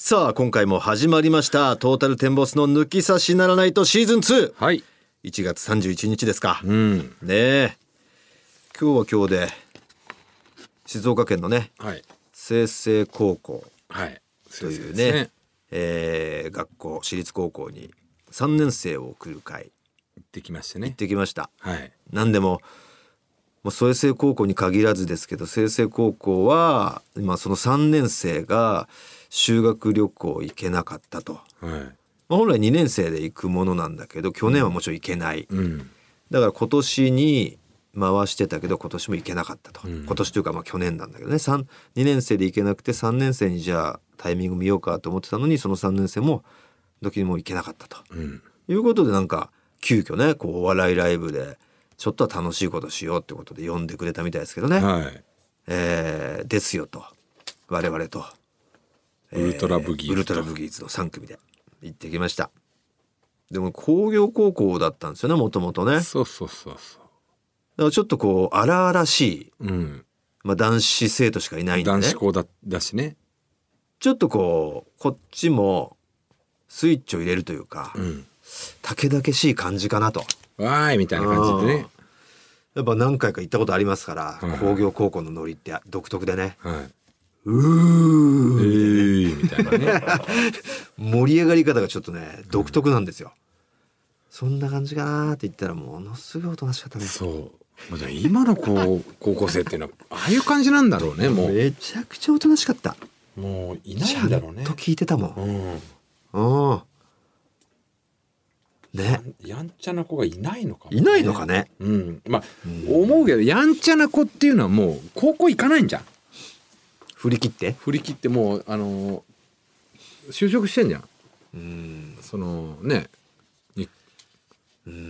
さあ今回も始まりましたトータルテンボスの抜き差しならないとシーズン2はい。1月31日ですか、うん。ねえ今日は今日で静岡県のねはい。清成高校はい。というそうですね。えー学校私立高校に3年生を送る会行ってきまして行っね。てきましたはい。何でももう清成高校に限らずですけど清成高校は今その3年生が修学旅行行けなかったと、はい。まあ、本来2年生で行くものなんだけど去年はもちろん行けない、うん。だから今年に回してたけど今年も行けなかったと、うん。今年というかまあ去年なんだけどね。2年生で行けなくて3年生にじゃあタイミング見ようかと思ってたのにその3年生も時にもう行けなかったと。うん。いうことでなんか急遽ねこうお笑いライブでちょっとは楽しいことしようってことで呼んでくれたみたいですけどね、はい。えーですよと。我々と、ウルトラブギーズウルトラブギーズの3組で行ってきましたでも工業高校だったんですよねもともとねだかそうそうそうそらちょっとこう荒々しい、う。うん。まあ、男子生徒しかいないんでね男子校だだしね。ちょっとこうこっちもスイッチを入れるというか、うん。武々しい感じかなとわーいみたいな感じでね。やっぱ何回か行ったことありますから、はい工業高校のノリって独特でねはい。うえーーみたいなね。盛り上がり方がちょっとね独特なんですよ、そんな感じかなって言ったらものすごいおとなしかったねそう。まゃあ今の高 高校生っていうのはああいう感じなんだろうね。もう。めちゃくちゃおとなしかったもういないんんだろうねと。聞いてたもうん。んうんねやんちゃな子がいないのかもねいないのかねうん。まあ思うけどやんちゃな子っていうのはもう高校行かないんじゃん。振り切って？振り切ってもうあの就職してんじゃん。うん。そのね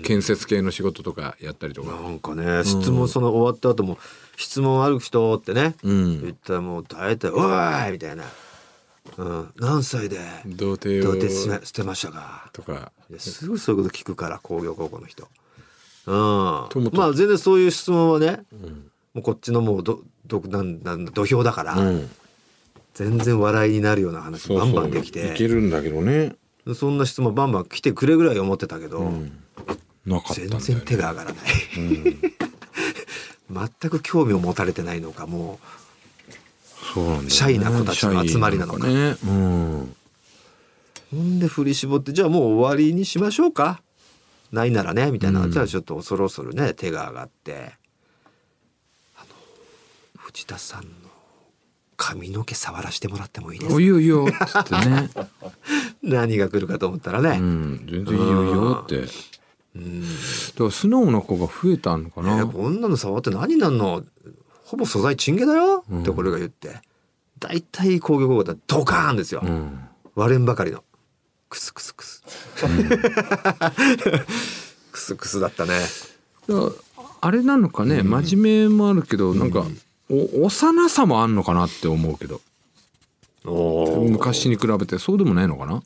建設系の仕事とかやったりとか。なんかね質問その終わった後も「質問ある人?」ってねうん。言ったらもう大体「おい!」みたいな「うん、何歳で？童貞をどうやって捨て捨てましたか?」とか。すぐそういうこと聞くから工業高校の人。うん、まあ全然そういう質問はねうんもうこっちのもうどどなんなん土俵だから、うん。全然笑いになるような話バンバンできいてけるんだけどね。そんな質問バンバン来てくれぐらい思ってたけど、うん。なかったんだ全然手が上がらない。うん。全く興味を持たれてないのかもそうなんね。シャイな子たちの集まりなのか。ね。うん。うほんで振り絞ってじゃあもう終わりにしましょうか。ないならねみたいな、うん。じゃあちょっと恐る恐るね手が上がって藤田さんの髪の毛触らせてもらってもいいですか？おいよいよってね。何が来るかと思ったらうね、ん全然いいよいいよって。だかうんら素直な子が増えたのかえなこんなの触って何になんの？ほぼ素材チンゲだよ、うん。ってこれが言って。大体工業高校だドカーンですよ、うん。割れんばかりの。クスクスクス。クスクスだったね。あれなのかね、真面目もあるけどなんか、お幼さもあんのかなって思うけど。昔に比べてそうでもないのかな？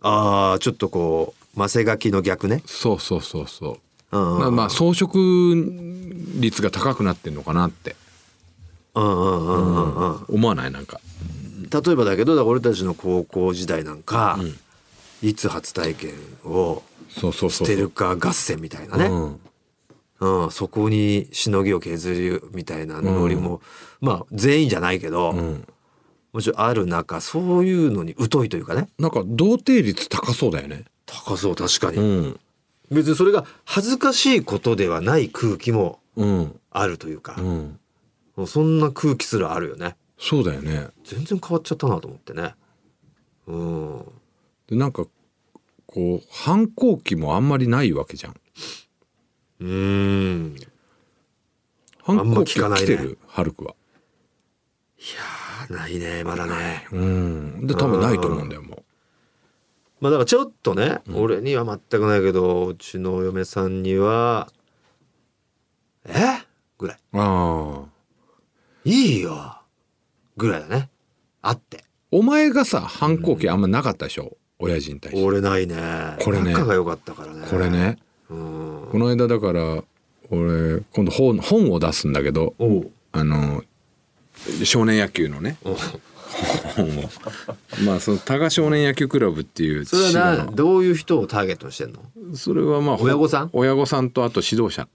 ああちょっとこうマセガキの逆ね。そうそうそうそう。うんうんまあまあ装飾率が高くなってんのかなって。うんうんうんうんうん。思わない？なんか。例えばだけど俺たちの高校時代なんか、いつ初体験をそうそうそう捨てるか合戦みたいなね、うんうん、そこにしのぎを削るみたいなノリも、まあ全員じゃないけど、うん。もちろんある中そういうのに疎いというかね。なんか童貞率高そうだよね。高そう確かに、うん。別にそれが恥ずかしいことではない空気もうん。あるというか。そんな空気すらあるよね。そうだよね。全然変わっちゃったなと思ってね。うん。でなんかこう反抗期もあんまりないわけじゃんうーん。反あんま抗期聞かないね。来てる？ハルクは。いやーないねまだね。うん。で多分ないと思うんだよもまあだからちょっとね、俺には全くないけどうちのお嫁さんには「え？ぐらい。うああ。いいよ。ぐらいだね。あって。お前がさ反抗期あんまなかったでしょ、親父に対して。俺ないね。これね。仲が良かったからね。これね。うんこの間だから俺今度本本を出すんだけどあの少年野球のね。まあその多賀少年野球クラブっていうそれはどういう人をターゲットにしてんの？それはまあ親御さん？親御さんとあと指導者。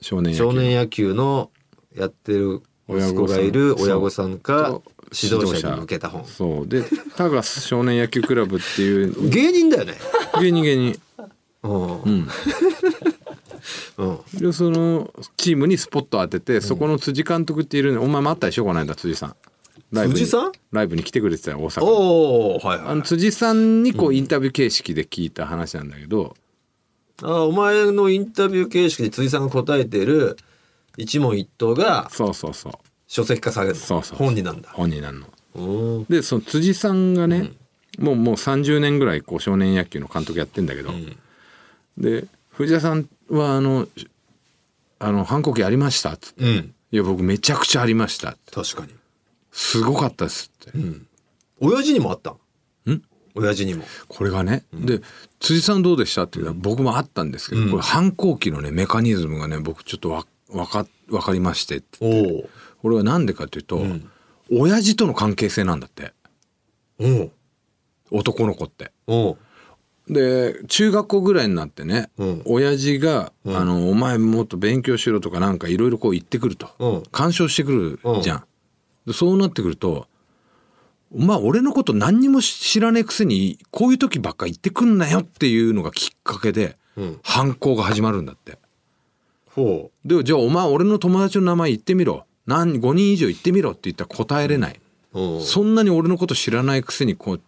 少年野球少年野球のやってる息子がいる親御さん。か指導者に向けた本。そう。で多賀少年野球クラブっていう。芸人だよね。芸人芸人うん。うん。うん。でそのチームにスポット当てて、そこの辻監督っているのお前もあったでしょこの間辻さん。ライブに。辻さん？ライブに来てくれてたよ大阪に。おおはいはいあの辻さんにこうインタビュー形式で聞いた話なんだけど、あお前のインタビュー形式で辻さんが答えている一問一答がそうそうそう。書籍化されるの。そうそう本になんだ。本になるの。うん。でその辻さんがね、もうもう30年ぐらいこう少年野球の監督やってんだけど、で藤田さんはあの「あの反抗期ありました」っつってうん「いや僕めちゃくちゃありました」確かに。すごかったです」って、親父にもあったん？親父にも。これがね、で辻さんどうでした？って言ったら僕もあったんですけど、これ反抗期のねメカニズムがね僕ちょっとわわかわかりましてって。おおこれは何でかというと、親父との関係性なんだって。お男の子って。おで中学校ぐらいになってね、うん。親父が、あの「お前もっと勉強しろ」とかなんかいろいろこう言ってくると、うん。干渉してくるじゃん。でそうなってくると「お前俺のこと何にも知らねえくせにこういう時ばっか言ってくんなよ」っていうのがきっかけで、うん。反抗が始まるんだって。ほでじゃあお前俺の友達の名前言ってみろ。何5人以上言ってみろって言ったら答えれない。そんなに俺のこと知らないくせにこう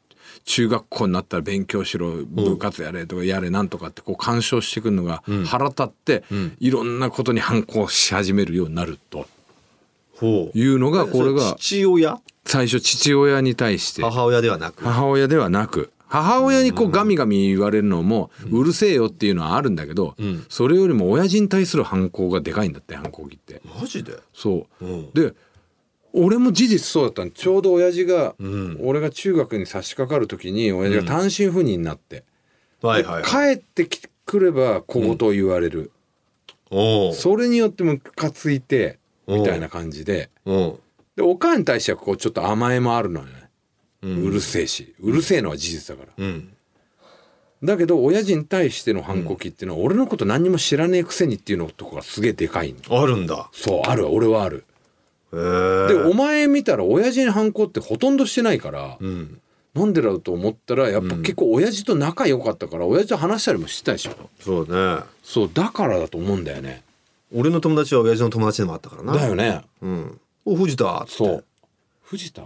中学校になったら勉強しろ部活やれとかやれなんとかってこう干渉してくるのが腹立って、いろんなことに反抗し始めるようになるというのがこれそが父親？最初父親に対して。母親ではなく。母親ではなく。母親にこうガミガミ言われるのもうるせえよっていうのはあるんだけど、それよりも親父に対する反抗がでかいんだって反抗期って。マジで？そう、うん。で俺も事実そうだったのちょうど親父が、ん。俺が中学に差し掛かる時に親父が単身赴任になって、はいはいはい。帰ってきくれば小言を言われる、おう。それによってムカついてう。んみたいな感じで。でおかんに対してはこうちょっと甘えもあるのよね、うるせえし。うるせえのは事実だから、うん。だけど親父に対しての反抗期っていうのは、俺のこと何にも知らねえくせにっていうのとこがすげえでかいの。あるんだ。そうある俺はある。へでえお前見たら親父に反抗ってほとんどしてないから、うん。なんでだろうと思ったらやっぱ結構親父と仲良かったから親父と話したりもしてたでしょ。そうね。そうだからだと思うんだよね。俺の友達は親父の友達でもあったからな。だよね。うん。お藤田。ってそう。藤田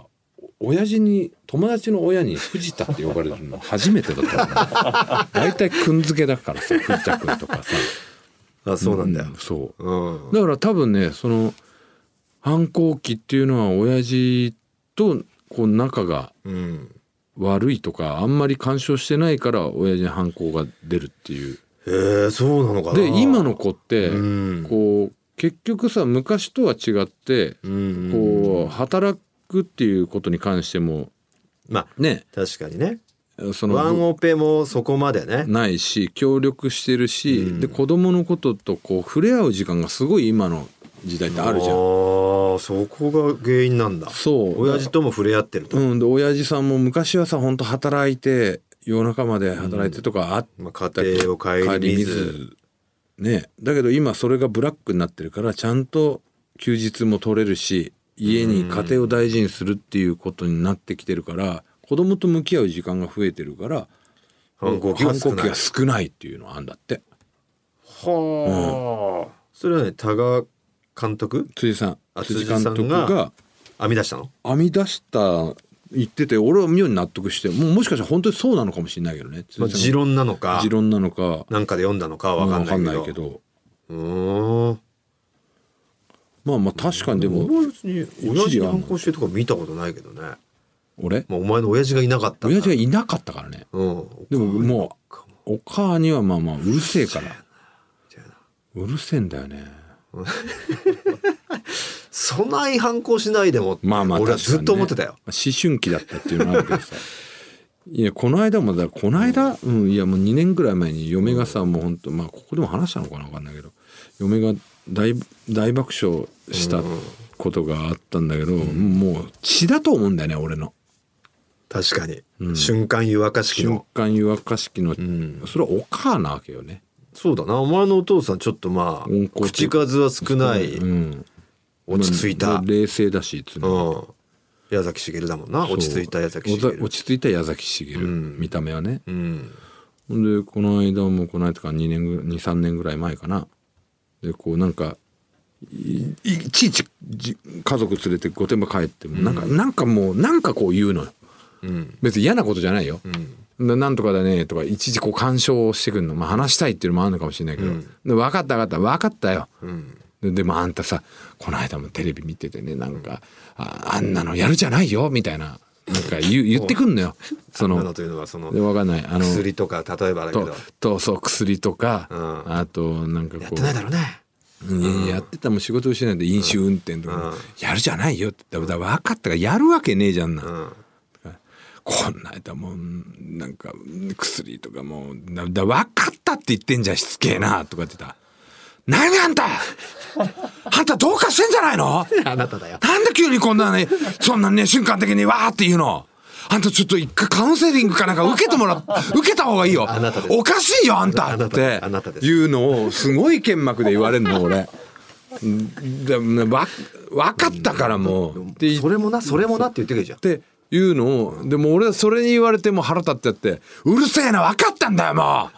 お親父に友達の親に藤田って呼ばれるの初めてだった大体くんづけだからさ藤田くんとかさ。あそうなんだよ。うんそう。うん。だから多分ねその反抗期っていうのは親父とこう仲がうん。悪いとかあんまり干渉してないから親父に反抗が出るっていう。へえそうなのかな。で今の子ってうん。こう結局さ昔とは違ってうんこう働くっていうことに関してもまあね。確かにね。そワンのオペもそこまでね。ないし協力してるし、うん。で子供のこととこう触れ合う時間がすごい今の時代ってあるじゃん。あーそこが原因なんだ。そう。親父とも触れ合ってると、うん、で親父さんも昔はさ本当働いて夜中まで働いてとかあっまあ、家庭を顧みず。ね。だけど今それがブラックになってるからちゃんと休日も取れるし家に家庭を大事にするっていうことになってきてるから子供と向き合う時間が増えてるから反抗期が反少ない。抗期が少ないっていうのはあんだって。はあ、それはね多賀監督？辻さん。あ辻監督辻さんがが編み出したの？編み出した言ってて俺は妙に納得してもうもしかしたら本当にそうなのかもしれないけどね。まあ、持論なのか持論なのか。なんかで読んだのかは分かんないけど,、うーん。まあまあ確かにでも別に親父に反抗してるとか見たことないけどね、俺？まあ、お前の親父がいなかった親父ががいなかったからね。うん。でももうお母にはまあまあうるせえから。うるせえんだよね そない反抗しないでもまあまあ俺はずっと思ってたよ、思春期だったっていうのはあるけどさ。いやこの間もだこの間、うん、いやもう2年ぐらい前に嫁がさもうほんとまあここでも話したのかな分かんないけど嫁が大大爆笑したことがあったんだけど、もう血だと思うんだよね俺の。確かに、瞬間湯沸かし器瞬の間湯沸かし器の、ん。それはお母なわけよねそうだな。お前のお父さんちょっとまあ口数は少ない、うん。落ち着いた、冷静だしいつうもん、矢崎茂だもんな。落ち着いた矢崎おざ茂落ち着いた矢崎茂、見た目はね。うん。でこの間もこの間か2年ぐ23年ぐらい前かな。でこうなんかいいちいちじ家族連れて御殿場帰ってもなんか、なんかもうなんかこう言うのよ。うん。別に嫌なことじゃないよ、うん。でなんとかだねとかいちいちこう干渉してくるの、まあ、話したいっていうのもあるのかもしれないけど、うん。で分かった分かった。分かったよ、うん。ででもあんたさこの間もテレビ見ててねなんかああんなのやるじゃないよみたいななんか言う 言ってくんのよ。そのなのというのはそので分かんない。あの薬とか例えばだけとど。とそう薬とか、うん。あとなんかこうやってないだろうね。うんやってたもん仕事をしないで飲酒運転とか、うん。やるじゃないよって。だから分かったからやるわけねえじゃんな、うんこんな間もうなんか薬とかもうだだ分かったって言ってんじゃんしつけえなとかって言った。ら何あんた！あんたどうかしてんじゃないの？あなただよ。なんで急にこんなねそんなね瞬間的にわーって言うの？あんたちょっと一回カウンセリングかなんか受けてもら 受けた方がいいよ。あなたです。おかしいよあんた。あなたってあなたです。いうのをすごい剣幕で言われるの俺。でわ分かったからもう。って言っそれもなそれもなって言ってくるじゃん。っていうのをでも俺はそれに言われても腹立ってやって「うるせえな分かったんだよもう。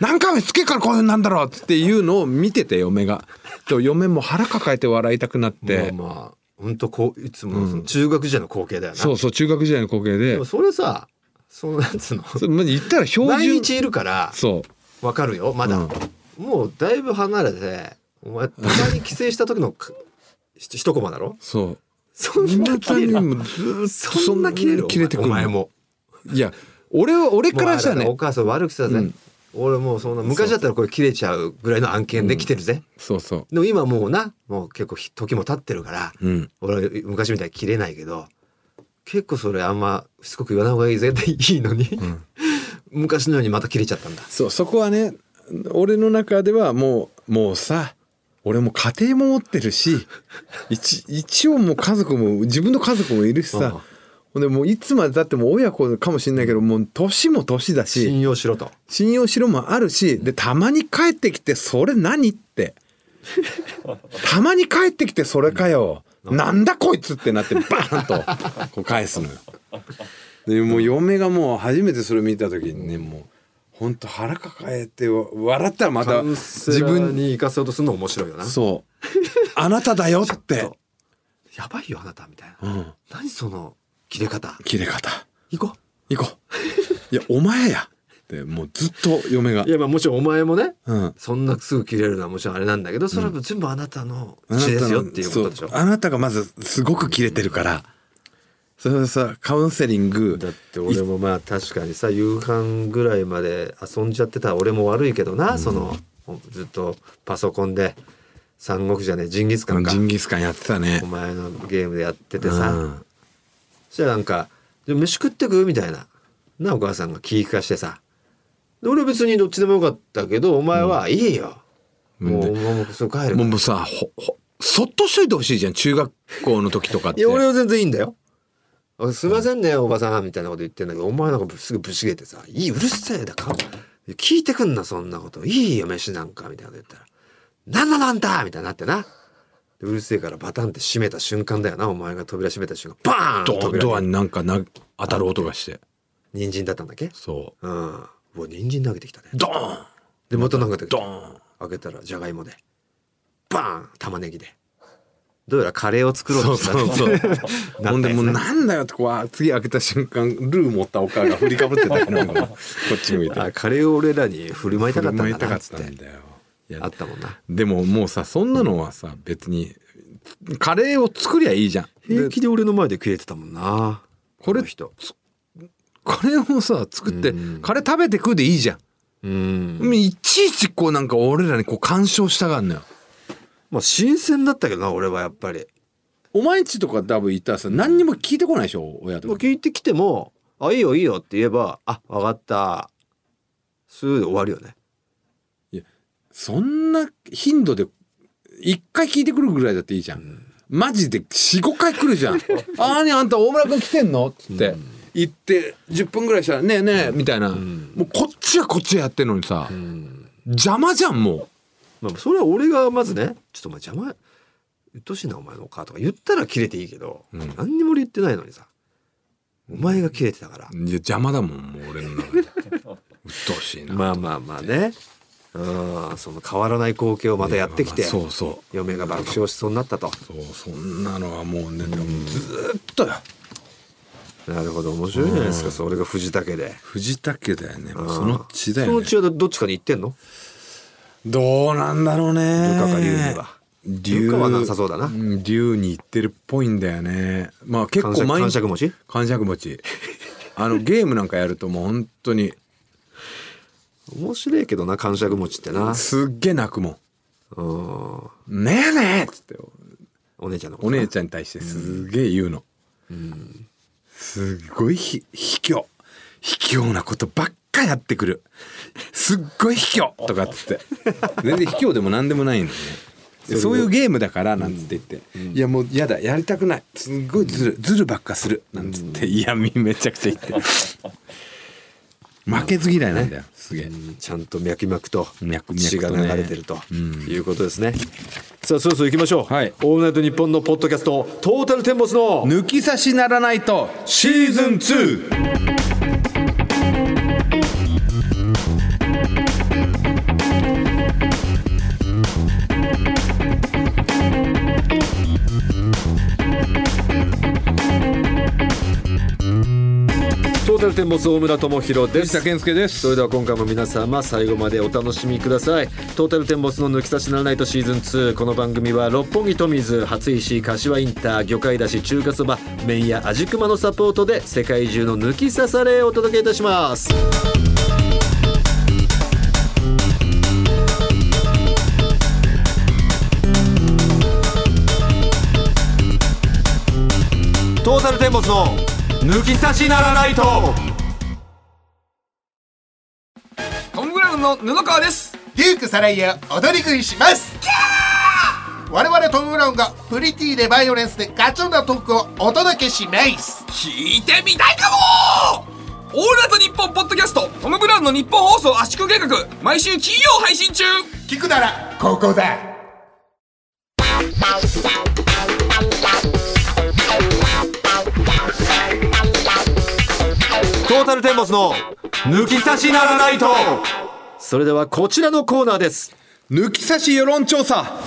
何回もしつけからこういうなんだろう」っていうのを見てて嫁が。で嫁も腹抱えて笑いたくなって、まあまあ本当こういつものその中学時代の光景だよな、そうそう中学時代の光景で。でもそれさそのなんつうの？そ言ったら標準。毎日いるからそう。わかるよまだ、もうだいぶ離れてお前たまに帰省した時の一コマだろ？そうそんな今切れる？もずそんな切れる？切れてくるお前も。いや俺は俺からしたらね。お母さん悪くしたぜ、うん。俺もうそんな昔だったらこれ切れちゃうぐらいの案件で来てるぜ、そうそでも今もうなもう結構ひ時も経ってるから、ううん。俺は昔みたいに切れないけど結構それあんましつこく言わない方がいいぜっていいのに、昔のようにまた切れちゃったんだ。そうそこはね俺の中ではもうもうさ俺も家庭も持ってるし 一一応もう家族も自分の家族もいるしさ。ほん。でもういつまでたっても親子かもしれないけどもう年も年だし。信用しろと。信用しろもあるしでたまに帰ってきてそれ何って。たまに帰ってきてそれかよ。なんだこいつってなってバーンとこう返すのよ。でもう嫁がもう初めてそれ見た時にねもうほんと腹抱えて笑ったらまた自分に行かせようとするの面白いよな。そう。あなただよって。やばいよあなたみたいな、うん。何その切れ方？切れ方。行こ行こう。いやお前や。ってもうずっと嫁が。ういやまあもちろんお前もねうん。そんなすぐ切れるのはもちろんあれなんだけどそれは全部あなたのあなたの血ですよっていうことでしょ。そう。あなたがまずすごく切れてるからそれでさカウンセリング。だって俺もまあ確かにさ夕飯ぐらいまで遊んじゃってた俺も悪いけどな、そのずっとパソコンで三国じゃねえジンギスカンか。ジンギスカンやってたね。お前のゲームでやっててさ、うん。そしたらなんか「で飯食ってく?」みたいな。なお母さんが気利かしてさ。で俺別にどっちでもよかったけどお前は「いいよ、もうお前もすぐ帰るもうさほほそっとしといてほしいじゃん。中学校の時とかって。いや俺は全然いいんだよ。あすいませんねおばさんみたいなこと言ってんだけどお前なんかすぐぶちげてさ「いいうるせえだか聞いてくんなそんなこと。いいよ飯なんか」みたいなこと言ったら「なんだなんだ!」みたいになってな。でうるせえからバタンって閉めた瞬間だよな。お前が扉閉めた瞬間バーン！ドドアになんかな当たる音がして。人参だったんだっけ？そう。ん。うわ人参投げてきたね。うドーン！でまた投げてきた。ドーン！開けたらじゃがいもで。バーン！玉ねぎでどうやらカレーを作ろうとした。そうそうそう。なほんでもうななんだよってこう次開けた瞬間ルー持ったお母が振りかぶってたか こっち向いて。あカレーを俺らに振る舞いたかったんだなっつって。あったもんな。でももうさそんなのはさ別にカレーを作りゃいいじゃん。で平気で俺の前で切れてたもんなこれの人。カレーをさ作ってうん。カレー食べて食うでいいじゃん。うん。いちいちこうなんか俺らにこう干渉したがんのよまあ新鮮だったけどな俺はやっぱり。お前んちとか多分行ったらさ何にも聞いてこないでしょ親とか。聞いてきても「あいいよいいよ」って言えば「あ分かった」すぐで終わるよね。そんな頻度で一回聞いてくるぐらいだっていいじゃん、マジで45回来るじゃん「あーにあんた大村君来てんの?」っつって、行って10分ぐらいしたら「ねえねえ」みたいな、もうこっちはこっちでやってんのにさ、邪魔じゃんもまあ、それは俺がまずね「ちょっとお前邪魔うっとうしいなお前のお母」とか言ったら切れていいけど、何にも俺言ってないのにさお前が切れてたから。ういや邪魔だもんもう俺の中で。うっとうしいな、まあまあまあね。うんその変わらない光景をまたやってきて、そうそう。嫁が爆笑しそうになったと。そうそんなのはもうね、でもずーっとよ。なるほど面白いじゃないですか、それが藤竹で。藤竹だよね。その血だそのよね。血はどっちかに行ってんの？どうなんだろうね。ルカか龍には。龍ルカはなさそうだな。うん龍に行ってるっぽいんだよね。まあ結構感毎日感触持ち？あの ゲームなんかやるともう本当に。面白いけどな感触持ちってな。すっげえ泣くもうん。ん「ねえねえ!」っつって。お姉ちゃんのお姉ちゃんに対してすげえ言うの、すっごいひ卑怯。卑怯なことばっかやってくる。すっごい卑怯 とかっつって。全然卑怯でも何でもないんだよねでそういうゲームだからなんつって言って「いやもうやだやりたくない。すっごいずるずるばっかする」なんつって。嫌味めちゃくちゃ言って。負けず嫌いなんだよすげえ。うん。ちゃんと脈々と血が流れてるとうん。いうことですね。さあそろそろ行きましょう。はい。オールナイトニッポンのポッドキャストトータルテンボスの抜き差しならないとシーズン 2! トータルテンボス大村智弘です。吉田。健介です。それでは今回も皆様最後までお楽しみください。トータルテンボスの抜き差しならないとシーズン2この番組は六本木トミーズ初石柏インター魚介だし中華そば麺や味熊のサポートで世界中の抜き差されをお届けいたします。トータルテンボスの抜き差しならないとの布川です。デュークサライヤ踊り食いします。我々トム・ブラウンがプリティでバイオレンスでガチョンなトークをお届けします。聞いてみたいかも！オールナイトニッポンポッドキャストトム・ブラウンのニッポン放送圧縮計画毎週金曜配信中。聞くならここだ。トータルテンボスの抜き差しならないとそれではこちらのコーナーです。抜き差し世論調査。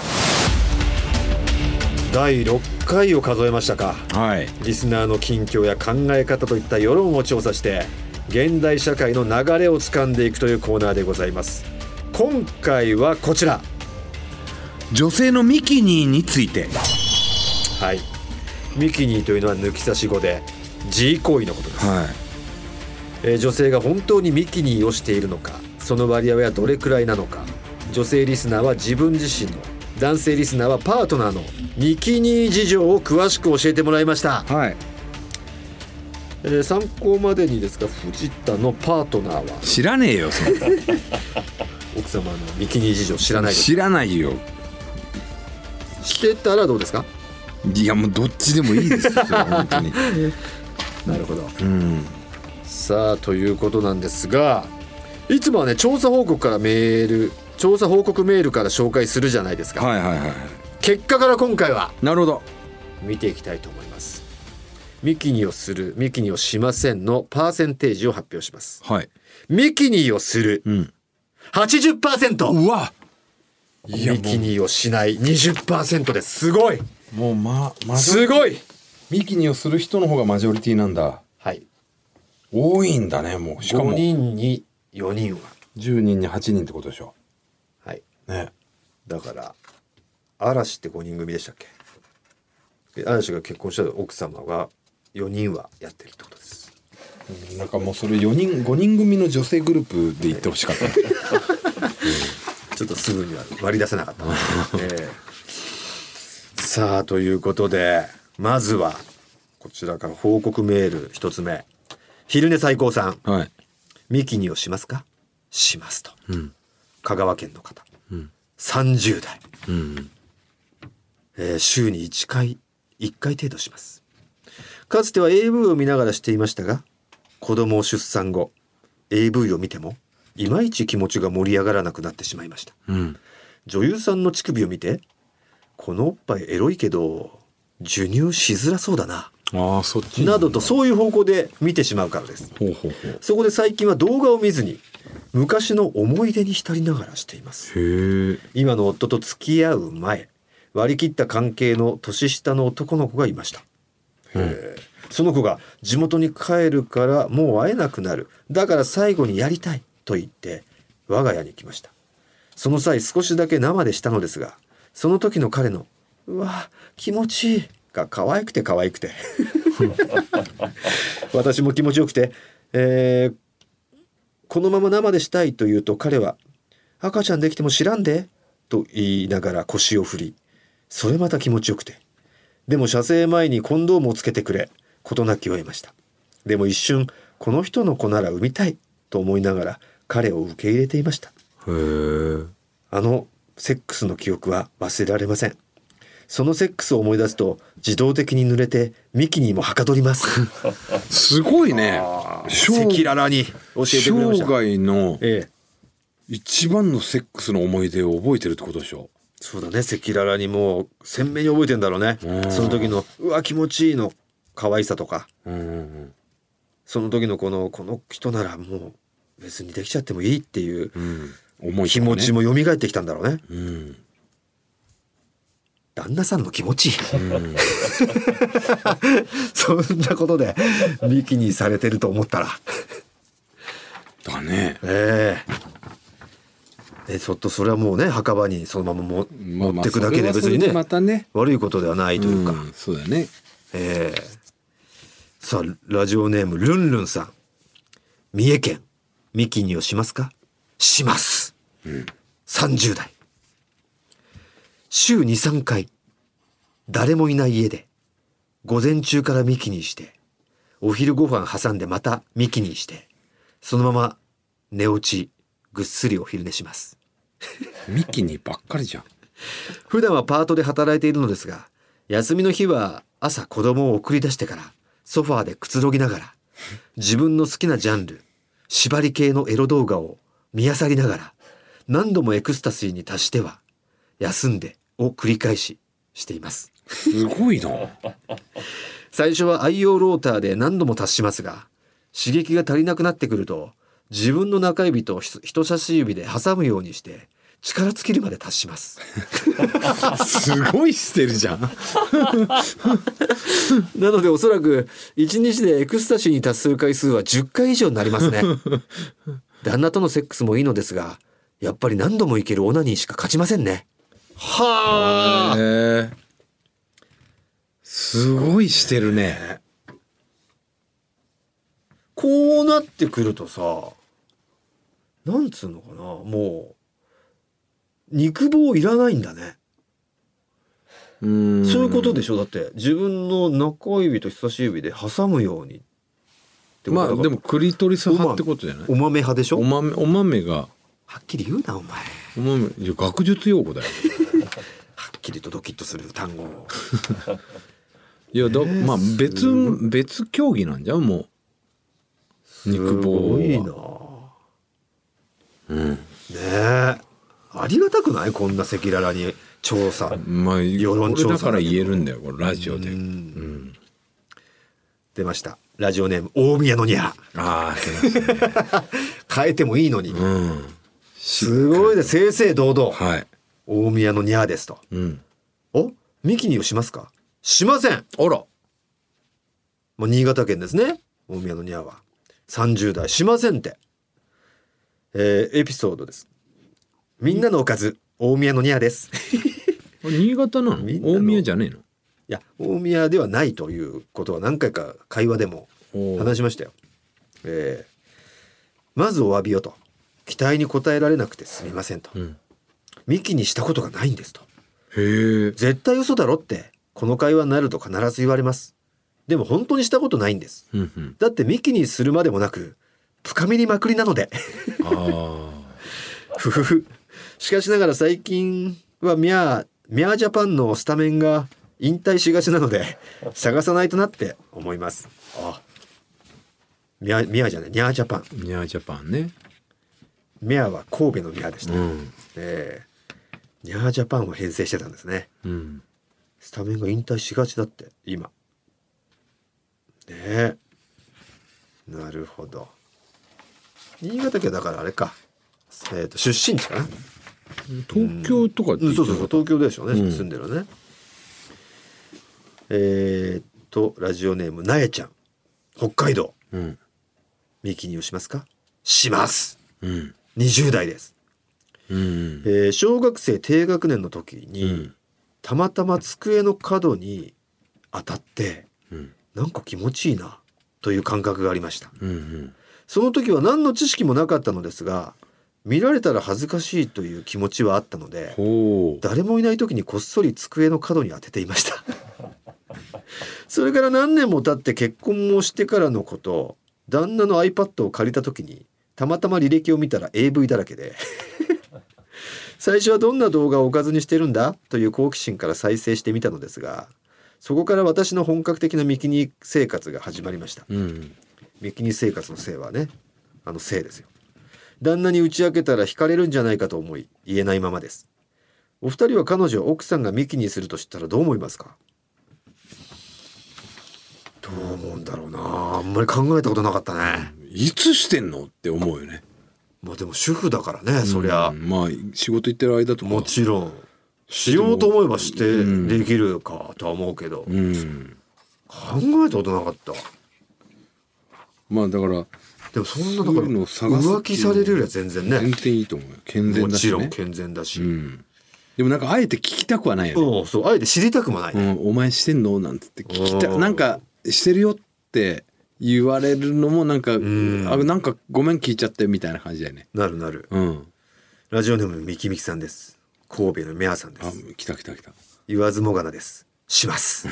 第6回を数えましたか。はい。リスナーの近況や考え方といった世論を調査して現代社会の流れをつかんでいくというコーナーでございます。今回はこちら。女性のミキニーについて。はい。ミキニーというのは抜き差し語で自慰行為のことです、はえー女性が本当にミキニーをしているのかその割合はどれくらいなのか。女性リスナーは自分自身の。男性リスナーはパートナーの。ミキニー事情を詳しく教えてもらいました、いはい。えー参考までにですが藤田のパートナーは？知らねえよそんな。奥様のミキニー事情知らない知らないよ。知ってたらどうですか？いやもうどっちでもいいですよ本当に。なるほど。うん。さあということなんですがいつもはね調査報告からメール調査報告メールから紹介するじゃないですか、はいはいはい結果から今回はなるほど。見ていきたいと思います。ミキニをするミキニをしませんのパーセンテージを発表します。はい。ミキニをするうん。80%うわ。いやミキニをしない20%です。すごい。もうまマジョすごい。ミキニをする人の方がマジョリティなんだ。はい。多いんだねもう。しか5も人に4人は。10人に8人ってことでしょ。はい。ね。だから嵐って5人組でしたっけ？で嵐が結婚した奥様が4人はやってるってことです。なんかもうそれ4人5人組の女性グループで言ってほしかった。ちょっとすぐには割り出せなかったな、ええ。さあということでまずはこちらから報告メール一つ目。昼寝最高さん。はいミキニをしますか？しますと、ん。香川県の方、ん。30代。うんえー週に1回1回程度します。かつては AV を見ながらしていましたが子供を出産後 AV を見てもいまいち気持ちが盛り上がらなくなってしまいました。うん。女優さんの乳首を見てこのおっぱいエロいけど授乳しづらそうだなああそっち。などとそういう方向で見てしまうからです。そこで最近は動画を見ずに昔の思い出に浸りながらしています。今の夫と付き合う前割り切った関係の年下の男の子がいました、へえその子が地元に帰るからもう会えなくなる。だから最後にやりたいと言って我が家に来ました。その際少しだけ生でしたのですがその時の彼の「うわ気持ちいい」が可愛くて可愛くて。私も気持ちよくて、えーこのまま生でしたいと言うと彼は「赤ちゃんできても知らんで」と言いながら腰を振りそれまた気持ちよくて。でも射精前にコンドームをつけてくれ事なきを得ました。でも一瞬この人の子なら産みたいと思いながら彼を受け入れていました。へえあのセックスの記憶は忘れられませんそのセックスを思い出すと自動的に濡れてミキにもはかどります。すごいね。赤生裸々に教えてくれました。生涯のええ。一番のセックスの思い出を覚えてるってことでしょ。そうだね。赤裸々にもう鮮明に覚えてんだろうね。うん。その時のうわ気持ちいいの可愛さとか。うんうん。その時のこのこの人ならもう別にできちゃってもいいっていううん。思い気持ちもも蘇ってきたんだろうね。うん旦那さんの気持ちいい。そんなことでミキにされてると思ったら。だね。ええ。でちょっとそれはもうね墓場にそのままもまあ持ってくだけで別にねまたね。悪いことではないというか、んそうだね。ええ。さあラジオネームルンルンさん。三重県ミキニをしますか？します、30代週23回誰もいない家で午前中からミキニしてお昼ご飯挟んでまたミキニしてそのまま寝落ちぐっすりお昼寝します。ミキにばっかりじゃん。普段はパートで働いているのですが休みの日は朝子供を送り出してからソファーでくつろぎながら自分の好きなジャンル縛り系のエロ動画を見漁りながら何度もエクスタシーに達しては休んでを繰り返ししていますすごいな最初は愛用ローターで何度も達しますが刺激が足りなくなってくると自分の中指と人人差し指で挟むようにして力尽きるまで達しますすごいしてるじゃんなのでおそらく1日でエクスタシーに達する回数は10回以上になりますね。旦那とのセックスもいいのですが、やっぱり何度もいけるオナニーしか勝ちませんね。はあ。へえ。すごいしてるね。こうなってくるとさ、なんつうのかな、もう、肉棒いらないんだね。うん。そういうことでしょ？だって自分の中指と人差し指で挟むようにってことだから。まあでもクリトリス派ってことじゃない？お豆派でしょ？お豆お豆が。はっきり言うなお前。お豆いや学術用語だよ。はっきりとドキッとする単語を。いやだ、まあ別別競技なんじゃんもう。肉棒すごいな。うん。ねえ。ありがたくない？こんな赤裸々に調査。まあ世論調査。だから言えるんだよこれラジオで、うん。出ました。ラジオネーム大宮のニャ。ね。変えてもいいのに。うんすごいね。正々堂々。はい大宮のニャーですと。うんお？ミキニをしますか？しません。あらもう新潟県ですね。大宮のニャーは。30代しませんって。えーエピソードです。みんなのおかず、大宮のニャーです。あ新潟なの？大宮じゃねえの？いや大宮ではないということは何回か会話でも話しましたよ。えーまずお詫びをと期待に応えられなくてすみませんと、うん。ミキにしたことがないんですと。へえ。絶対嘘だろってこの会話になると必ず言われます。でも本当にしたことないんです。うんうん。だってミキにするまでもなく深みりまくりなので。あ ふふふ。しかしながら最近はミャーミャージャパンのスタメンが引退しがちなので探さないとなって思います。あミャミャーじゃないニャージャパン。ニャージャパンねミャーは神戸のミャーでした、うん。ええ。ニャージャパンを編成してたんですね。うん。スタメンが引退しがちだって今。ねえ。なるほど。新潟県だからあれか。えっ、と出身地かな。東京とかってうん、そうそうそう。東京でしょうね、うん。住んでるのね。えー、っとラジオネームなえちゃん。北海道。うん。ミキにをしますか？します。うん20代です、うん。えー小学生低学年の時に、うん。たまたま机の角に当たってうん。なんか気持ちいいなという感覚がありました。うんその時は何の知識もなかったのですが見られたら恥ずかしいという気持ちはあったので誰もいない時にこっそり机の角に当てていました。それから何年も経って結婚もしてからのこと旦那の iPad を借りた時にたまたま履歴を見たら AV だらけで。最初はどんな動画をおかずにしてるんだ？という好奇心から再生してみたのですがそこから私の本格的なミキニ生活が始まりました。うん。ミキニ生活のせいはねあのせいですよ。旦那に打ち明けたら惹かれるんじゃないかと思い言えないままです。お二人は彼女を奥さんがミキにすると知ったらどう思いますか？どう思うんだろうな。あんまり考えたことなかったねいつしてんの？って思うよね。まあでも主婦だからねそりゃ。うん。まあ仕事行ってる間とか。もちろん。しようと思えばしてうん。できるかとは思うけど。うん。考えたことなかった？まあだからでもそんなだからそういうのを探す浮気されるよりは全然全ね然いいと思うよ。健全もだしね。ちろん健全だし、うん。でもなんかあえて聞きたくはないよね。うん、そうあえて知りたくもない、うん、お前してんの？なんつって聞きたう。んなんかしてるよって言われるのもなんか、ん。あなんかごめん聞いちゃってみたいな感じだよね。なるなる。うん。ラジオネームミキミキさんです。神戸のメアさんであす来た来た来た。言わずもがなです。します。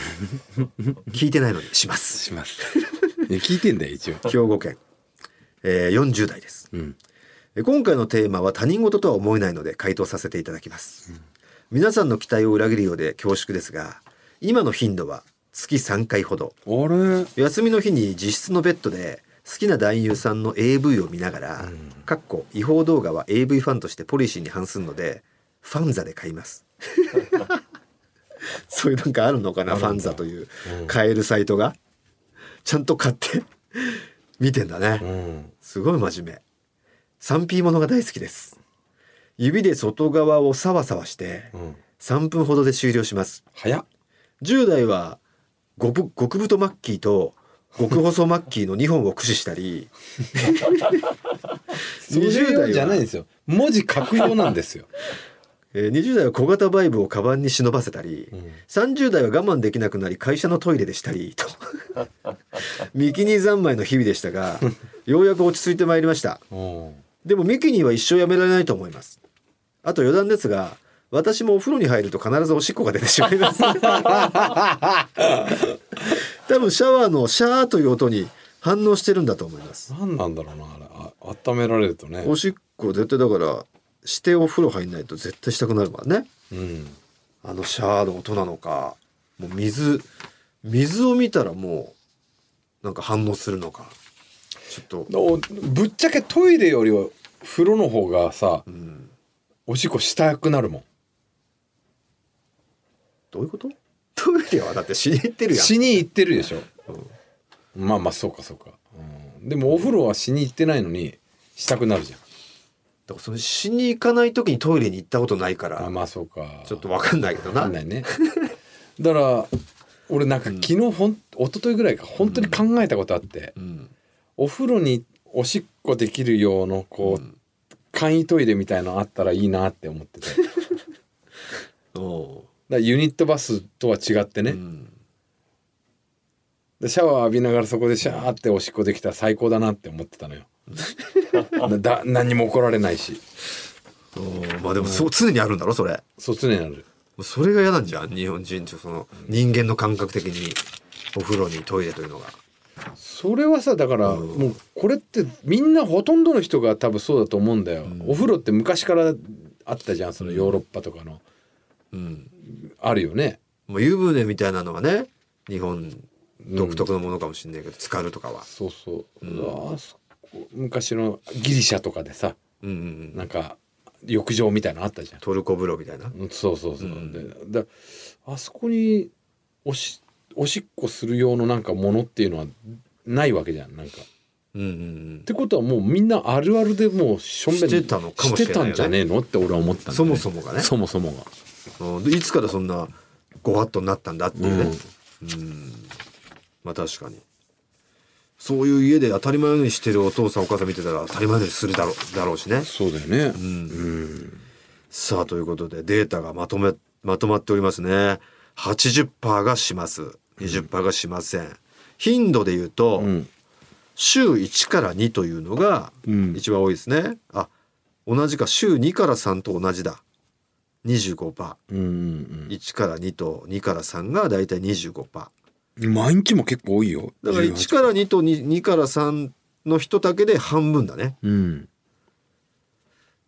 聞いてないのにします。します。聞いてんだよ一応。兵庫県、えー、40代です。うん。え今回のテーマは他人事とは思えないので回答させていただきます、皆さんの期待を裏切るようで恐縮ですが今の頻度は月3回ほど。あれ？休みの日に自室のベッドで好きな男優さんの AV を見ながら、かっこ違法動画は AV ファンとしてポリシーに反するのでファンザで買います。そういうなんかあるのかなファンザという買えるサイトが。ちゃんと買って見てんだね、うん。すごい真面目。3P ものが大好きです。指で外側をサワサワしてうん。3分ほどで終了します。早っ。10代は極極太マッキーと極細マッキーの2本を駆使したり。20代じゃないんはですよ。文字書く用なんですよ。えー20代は小型バイブをカバンに忍ばせたり、30代は我慢できなくなり会社のトイレでしたりと。ミキニ三昧の日々でしたがようやく落ち着いてまいりました。うん。でもミキニーは一生やめられないと思います。あと余談ですが私もお風呂に入ると必ずおしっこが出てしまいます。多分シャワーのシャーという音に反応してるんだと思います。何なんだろうなあれ。あ温められるとね。おしっこ絶対だからしてお風呂入んないと絶対したくなるからね。うん。あのシャーの音なのかもう水水を見たらもうなんか反応するのか。ちょっと。おぶっちゃけトイレよりは風呂の方がさ、ん。おしっこしたくなるもんどういうこと？トイレはだってしに行ってるやん。しに行ってるでしょ、まあまあそうかそうか、うん、でもお風呂はしに行ってないのにしたくなるじゃん。だからそのしに行かない時にトイレに行ったことないからあまあそうか。ちょっとわかんないけどな。わかんないね。だから俺なんか昨日ほん一昨日ぐらいか本当に考えたことあって、うん。お風呂におしっこできる用のこう、簡易トイレみたいのあったらいいなって思ってて。おらユニットバスとは違ってね、ううん。でシャワー浴びながらそこでシャーっておしっこできたら最高だなって思ってたのよ。だ何にも怒られないし。まあでもそう常にあるんだろそれ。そう常にある。それが嫌なんじゃん日本人とその人間の感覚的にお風呂にトイレというのが。それはさだからうん。もうこれってみんなほとんどの人が多分そうだと思うんだよ、お風呂って昔からあったじゃんそのヨーロッパとかの、うんあるよね。もう湯船みたいなのがね日本独特のものかもしれないけど、浸かるとかは。そうそう、うわあそこ昔のギリシャとかでさうんうんうん。なんか浴場みたいなのあったじゃん。トルコ風呂みたいな。うんそうそうそう、うんでだあそこにおしおしっこする用のなんかものっていうのはないわけじゃんなんか。うんうんうん。ってことはもうみんなあるあるでもうしょんべんしてたのかもしれないよね。してたんじゃねえのって俺は思ったんだよそもそもがね。そもそもがいつからそん。なご法度になったんだっていうね、うん。まあ確かに。そういう家で当たり前のようにしてるお父さんお母さん見てたら当たり前のようにするだろうだろうしね。そうだよね。うん。さあということでデータがまとめまとまっておりますね。80%がします。20%がしません、頻度で言うと、うん。週1から2というのがうん。一番多いですね、あ同じか。週2から3と同じだ25%うんうん1から2と2から3がだいたい25%だかうん毎日も結構多いよ。ら1から2と 2, 2から3の人だけで半分だね。うん。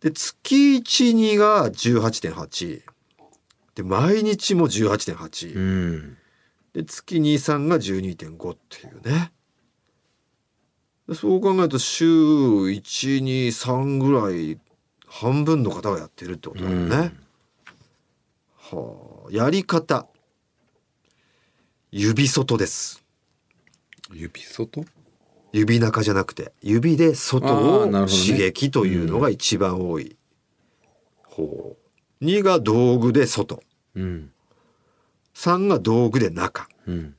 で月12が18.8で毎日も18.8、うん。で月23が12.5っていうね。でそう考えると週123ぐらい半分の方がやってるってことだよね、はあやり方。指外です。指外？指中じゃなくて指で外あを刺激というのが一番多い、ほう2が道具で外。うん。3が道具で中。うん。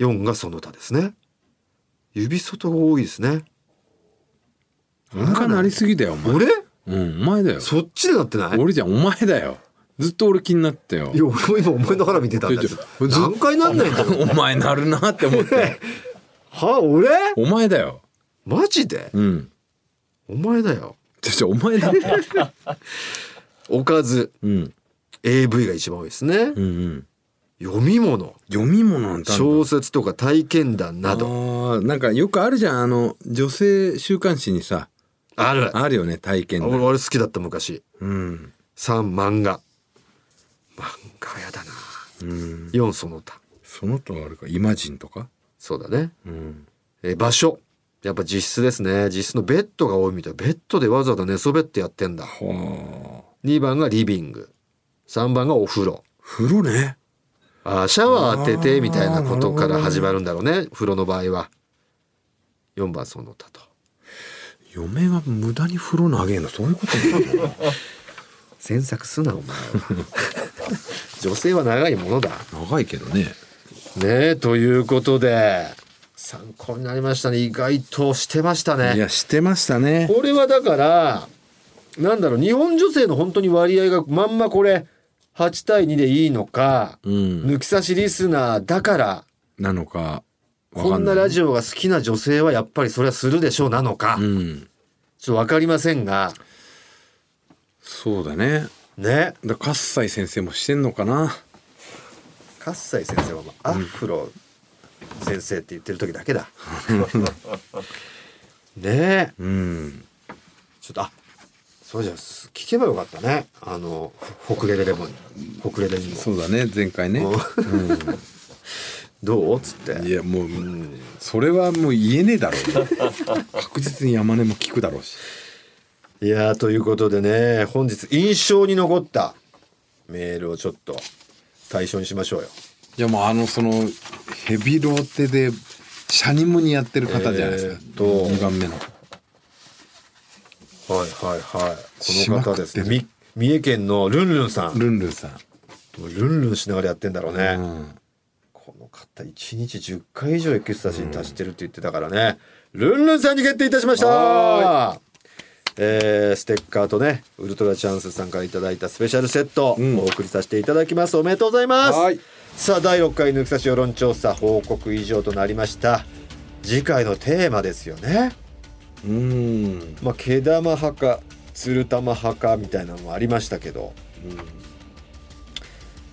4がその他ですね。指外が多いですね。お腹なりすぎだよお前。俺？うんお前だよ。そっちでなってない？俺じゃんお前だよずっと俺気になったよ。いや俺も今お前の腹見てたんだ何回なんないんだ お前なるなって思って。は俺？お前だよ。マジで？うん。お前だよ。ちょお前だ。おかず。うん。AV が一番多いですね。うんうん。読み物。読み物小説とか体験談など。なんかよくあるじゃん。あの女性週刊誌にさ。ある。あるよね体験俺談俺好きだった昔。うん。3漫画漫画はやだな。うん。4その他。その他あるか？イマジンとか？そうだね。うん。えー場所。やっぱ実質ですね。実質のベッドが多いみたい。ベッドでわざわざ寝そべってやってんだ。はあ。2番がリビング。3番がお風呂。風呂ね。あーシャワー当ててみたいなことから始まるんだろうね。風呂の場合は。4番その他と。嫁が無駄に風呂投げんの？そういうこと 詮索すなお前は 女性は長いものだ。長いけどね。ねえということで参考になりましたね。意外としてましたいねやしてましたね。これはだからなんだろう日本女性の本当に割合がまんまこれ8対2でいいのか、うん。抜き差しリスナーだからなのかわこんなラオジオが好きな女性はやっぱりそれはするでしょうなのか、うん。ちょっと分かりませんが。そうだねね。だ喝采先生もしてんのかな？葛西先生はまあアフロ先生って言ってる時だけだ。ね。えうん。ちょっとあそうじゃす聞けばよかったね。あのほくれレレモン。ほくれレにもそうだね。前回ね。うん。どう？っつって。いやもう、それはもう言えねえだろう。確実に山根も聞くだろうしいやーということでね本日印象に残ったメールをちょっと対象にしましょうよ。いやもうあのそのヘビロテでシャニムにやってる方じゃないですか、えーっと。2番目の。はいはいはい。しこの方ですね。み三重県のルンルンさん。ルンルンさん、ルンルンしながらやってんだろうね、うん。この方1日10回以上エクスタシーに達してるって言ってたからね、ルンルンさんに決定いたしましたえーステッカーとねウルトラチャンスさんからいただいたスペシャルセット、うん。お送りさせていただきます。おめでとうございます。はい。さあ第6回抜き差し世論調査報告以上となりました。次回のテーマですよね。うん。まあ毛玉派か鶴玉派かみたいなのもありましたけど、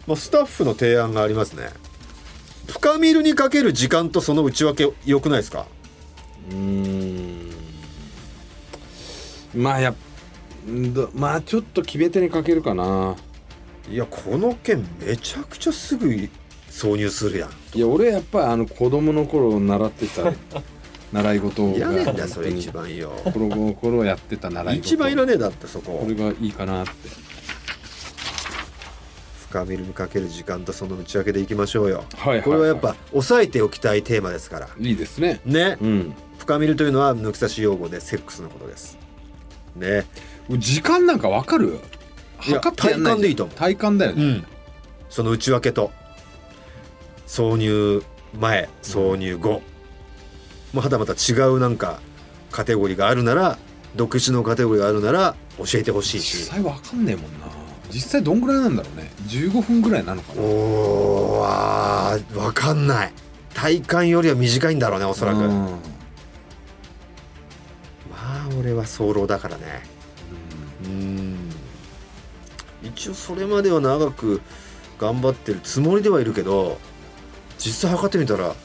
まあ、スタッフの提案がありますね。深見るにかける時間とその内訳良くないですか？うんまあやまあちょっと決め手にかけるかな。いやこの件めちゃくちゃすぐ挿入するやん。いや俺やっぱりあの子供の頃習ってた 習い事がいらねえんだよそれ一番よ。子供の頃やってた習い事。一番いらねえだってそこ。これがいいかなって。深みるにかける時間とその内訳でいきましょうよ、はいはいはい。これはやっぱ押さえておきたいテーマですから。いいですね。ね、うん。深みるというのは抜き差し用語でセックスのことですね。時間なんかわかる？って体感でいいと思う。体感だよね、うん。その内訳と。挿入前挿入後、もうはたまた違うなんかカテゴリーがあるなら独自のカテゴリーがあるなら教えてほしい実し際わかんねえもんな。実際どんぐらいなんだろうね。15分ぐらいなのかな。おーあーわかんない。体感よりは短いんだろうねおそらく、うんまあ俺は早漏だからね。うん。一応それまでは長く頑張ってるつもりではいるけど実際測ってみたらあ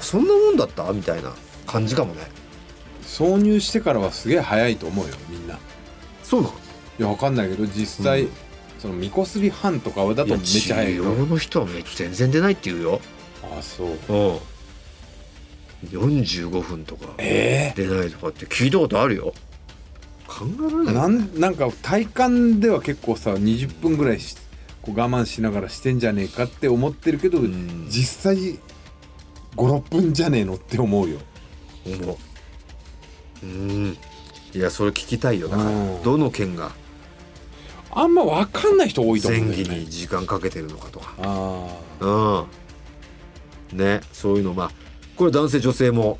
そんなもんだった？みたいな感じかもね。挿入してからはすげえ早いと思うよみんな。いそうなの？やわかんないけど実際、うん。そのみこすり半とかだとめっちゃ早いけどの人はめ全然出ないって言うよ。ああそう。うん45分とかえ出ないとかって聞いたことあるよ。考えられない。なんなんか体感では結構さ20分ぐらいしこう我慢しながらしてんじゃねえかって思ってるけど、ん。実際56分じゃねえのって思うよ。思う。うん。いやそれ聞きたいよだかうん。らどの県があんま分かんない人多いと思前うんだよね。期に時間かけてるのかとか。ああうん。ねそういうのまあこれ男性女性も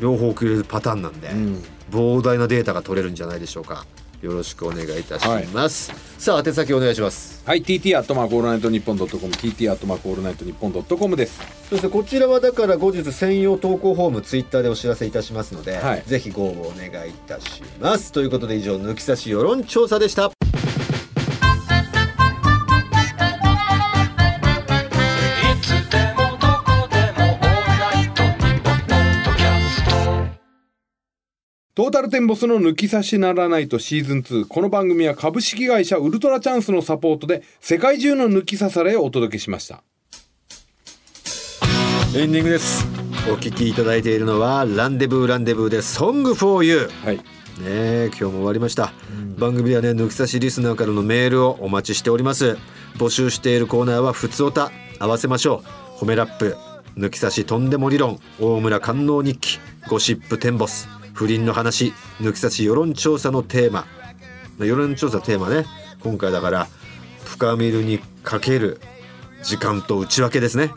両方くれるパターンなんで、うん。膨大なデータが取れるんじゃないでしょうか。よろしくお願いいたします、さあ宛先お願いします。はい TT アットマークオールナイトニッポンドットコム TT アットマークオールナイトニッポンドットコムです。そしてこちらはだから後日専用投稿フォームツイッターでお知らせいたしますので、はい。ぜひご応募お願いいたします。ということで以上抜き差し世論調査でしたトータルテンボスの抜き差しならないとシーズン2この番組は株式会社ウルトラチャンスのサポートで世界中の抜き差されをお届けしました。エンディングです。お聞きいただいているのはランデブーランデブーで Song for You はい。ねえ今日も終わりました、番組ではね抜き差しリスナーからのメールをお待ちしております。募集しているコーナーはふつおた合わせましょう。褒めラップ抜き差しとんでも理論大村官能日記ゴシップテンボス不倫の話抜き差し世論調査のテーマ。世論調査テーマね。今回だから深みるにかける時間と内訳ですね。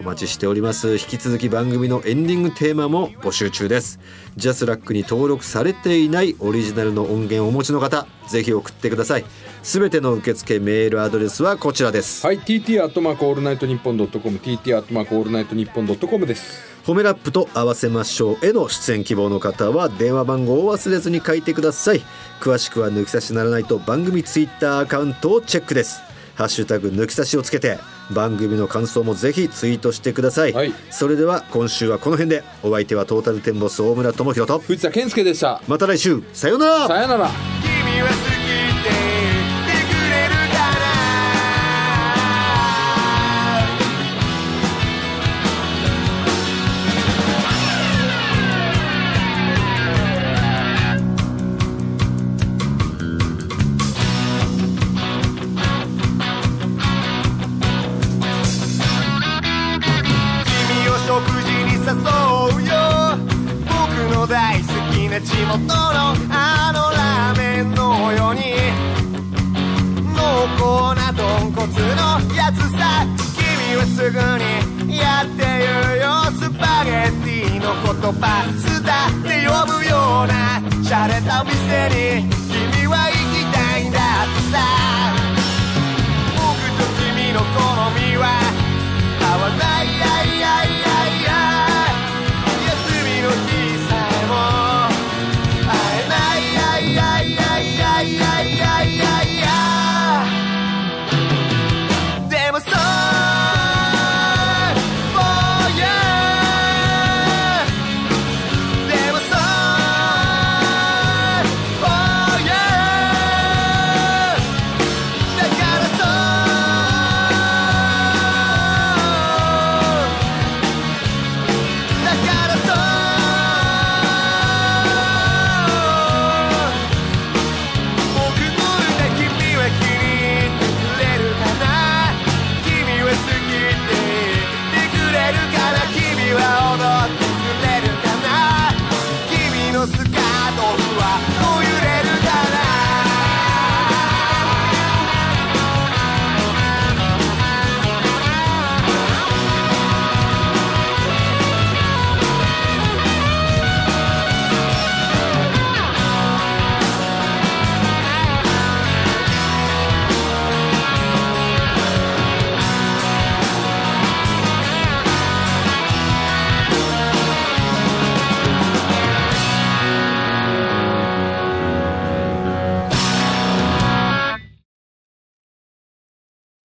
お待ちしております。引き続き番組のエンディングテーマも募集中です。ジャスラックに登録されていないオリジナルの音源をお持ちの方ぜひ送ってください。すべての受付メールアドレスはこちらです、はい TT アットマークオールナイトニッポンドットコム TT アットマークオールナイトニッポンドットコムです。褒めラップと合わせましょうへの出演希望の方は電話番号を忘れずに書いてください。詳しくは抜き差しならないと番組ツイッターアカウントをチェックです。ハッシュタグ抜き差しをつけて番組の感想もぜひツイートしてください、はい。それでは今週はこの辺で。お相手はトータルテンボス大村智広と。藤田健介でした。また来週。さようなら。さよなら